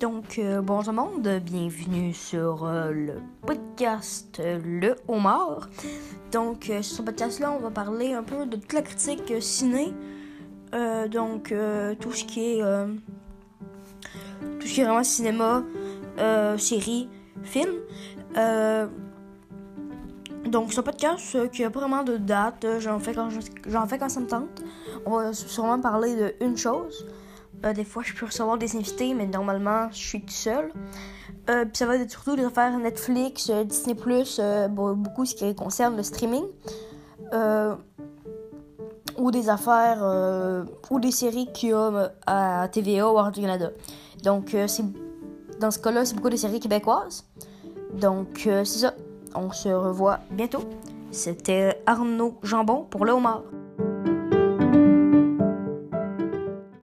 Donc, euh, bonjour monde, bienvenue sur euh, le podcast Le Homard. Donc, euh, sur ce podcast-là, on va parler un peu de toute la critique ciné. Donc, tout ce qui est. tout ce qui est vraiment cinéma, série, film. Donc, un podcast qui a pas vraiment de date. J'en fais, quand je- j'en fais quand ça me tente. On va sûrement parler de une chose. Euh, des fois, je peux recevoir des invités, mais normalement, je suis tout seul. Euh, puis ça va être surtout des affaires Netflix, euh, Disney+, bon, beaucoup ce qui concerne le streaming. Ou des affaires, ou des séries qu'il y a à TVA ou à Radio-Canada. Donc, euh, c'est, dans ce cas-là, c'est beaucoup des séries québécoises. Donc, c'est ça. On se revoit bientôt. C'était Arnaud Jambon pour le homard.